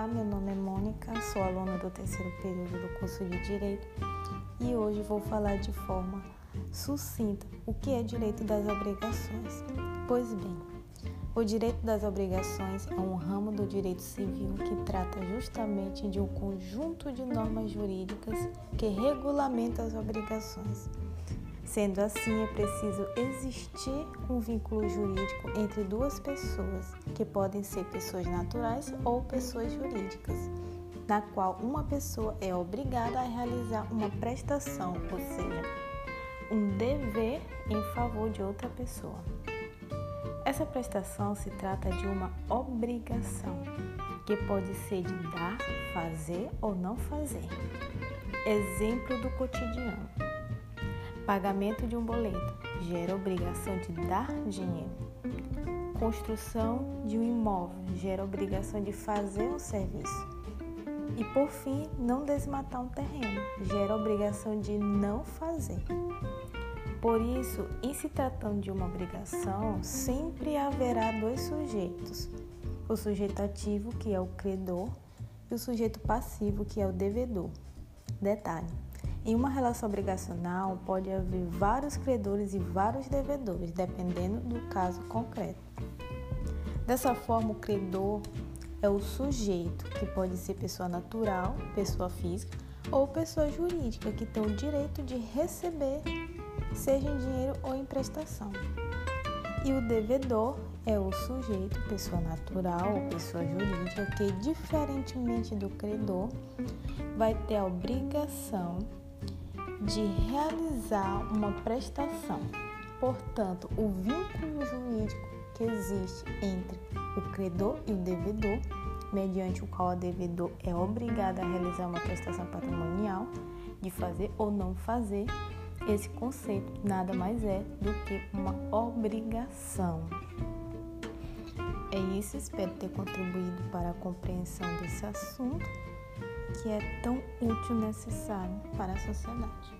Olá, meu nome é Mônica, sou aluna do terceiro período do curso de Direito e hoje vou falar de forma sucinta o que é direito das obrigações. Pois bem, o direito das obrigações é um ramo do direito civil que trata justamente de um conjunto de normas jurídicas que regulamenta as obrigações. Sendo assim, é preciso existir um vínculo jurídico entre duas pessoas, que podem ser pessoas naturais ou pessoas jurídicas, na qual uma pessoa é obrigada a realizar uma prestação, ou seja, um dever em favor de outra pessoa. Essa prestação se trata de uma obrigação, que pode ser de dar, fazer ou não fazer. Exemplo do cotidiano. Pagamento de um boleto gera obrigação de dar dinheiro. Construção de um imóvel gera obrigação de fazer um serviço. E por fim, não desmatar um terreno gera obrigação de não fazer. Por isso, em se tratando de uma obrigação, sempre haverá dois sujeitos: o sujeito ativo, que é o credor, e o sujeito passivo, que é o devedor. Detalhe: em uma relação obrigacional, pode haver vários credores e vários devedores, dependendo do caso concreto. Dessa forma, o credor é o sujeito, que pode ser pessoa natural, pessoa física ou pessoa jurídica, que tem o direito de receber, seja em dinheiro ou em prestação. E o devedor é o sujeito, pessoa natural ou pessoa jurídica, que, diferentemente do credor, vai ter a obrigação de realizar uma prestação. Portanto, o vínculo jurídico que existe entre o credor e o devedor, mediante o qual o devedor é obrigado a realizar uma prestação patrimonial, de fazer ou não fazer, esse conceito nada mais é do que uma obrigação. É isso, espero ter contribuído para a compreensão desse assunto que é tão útil e necessário para a sociedade.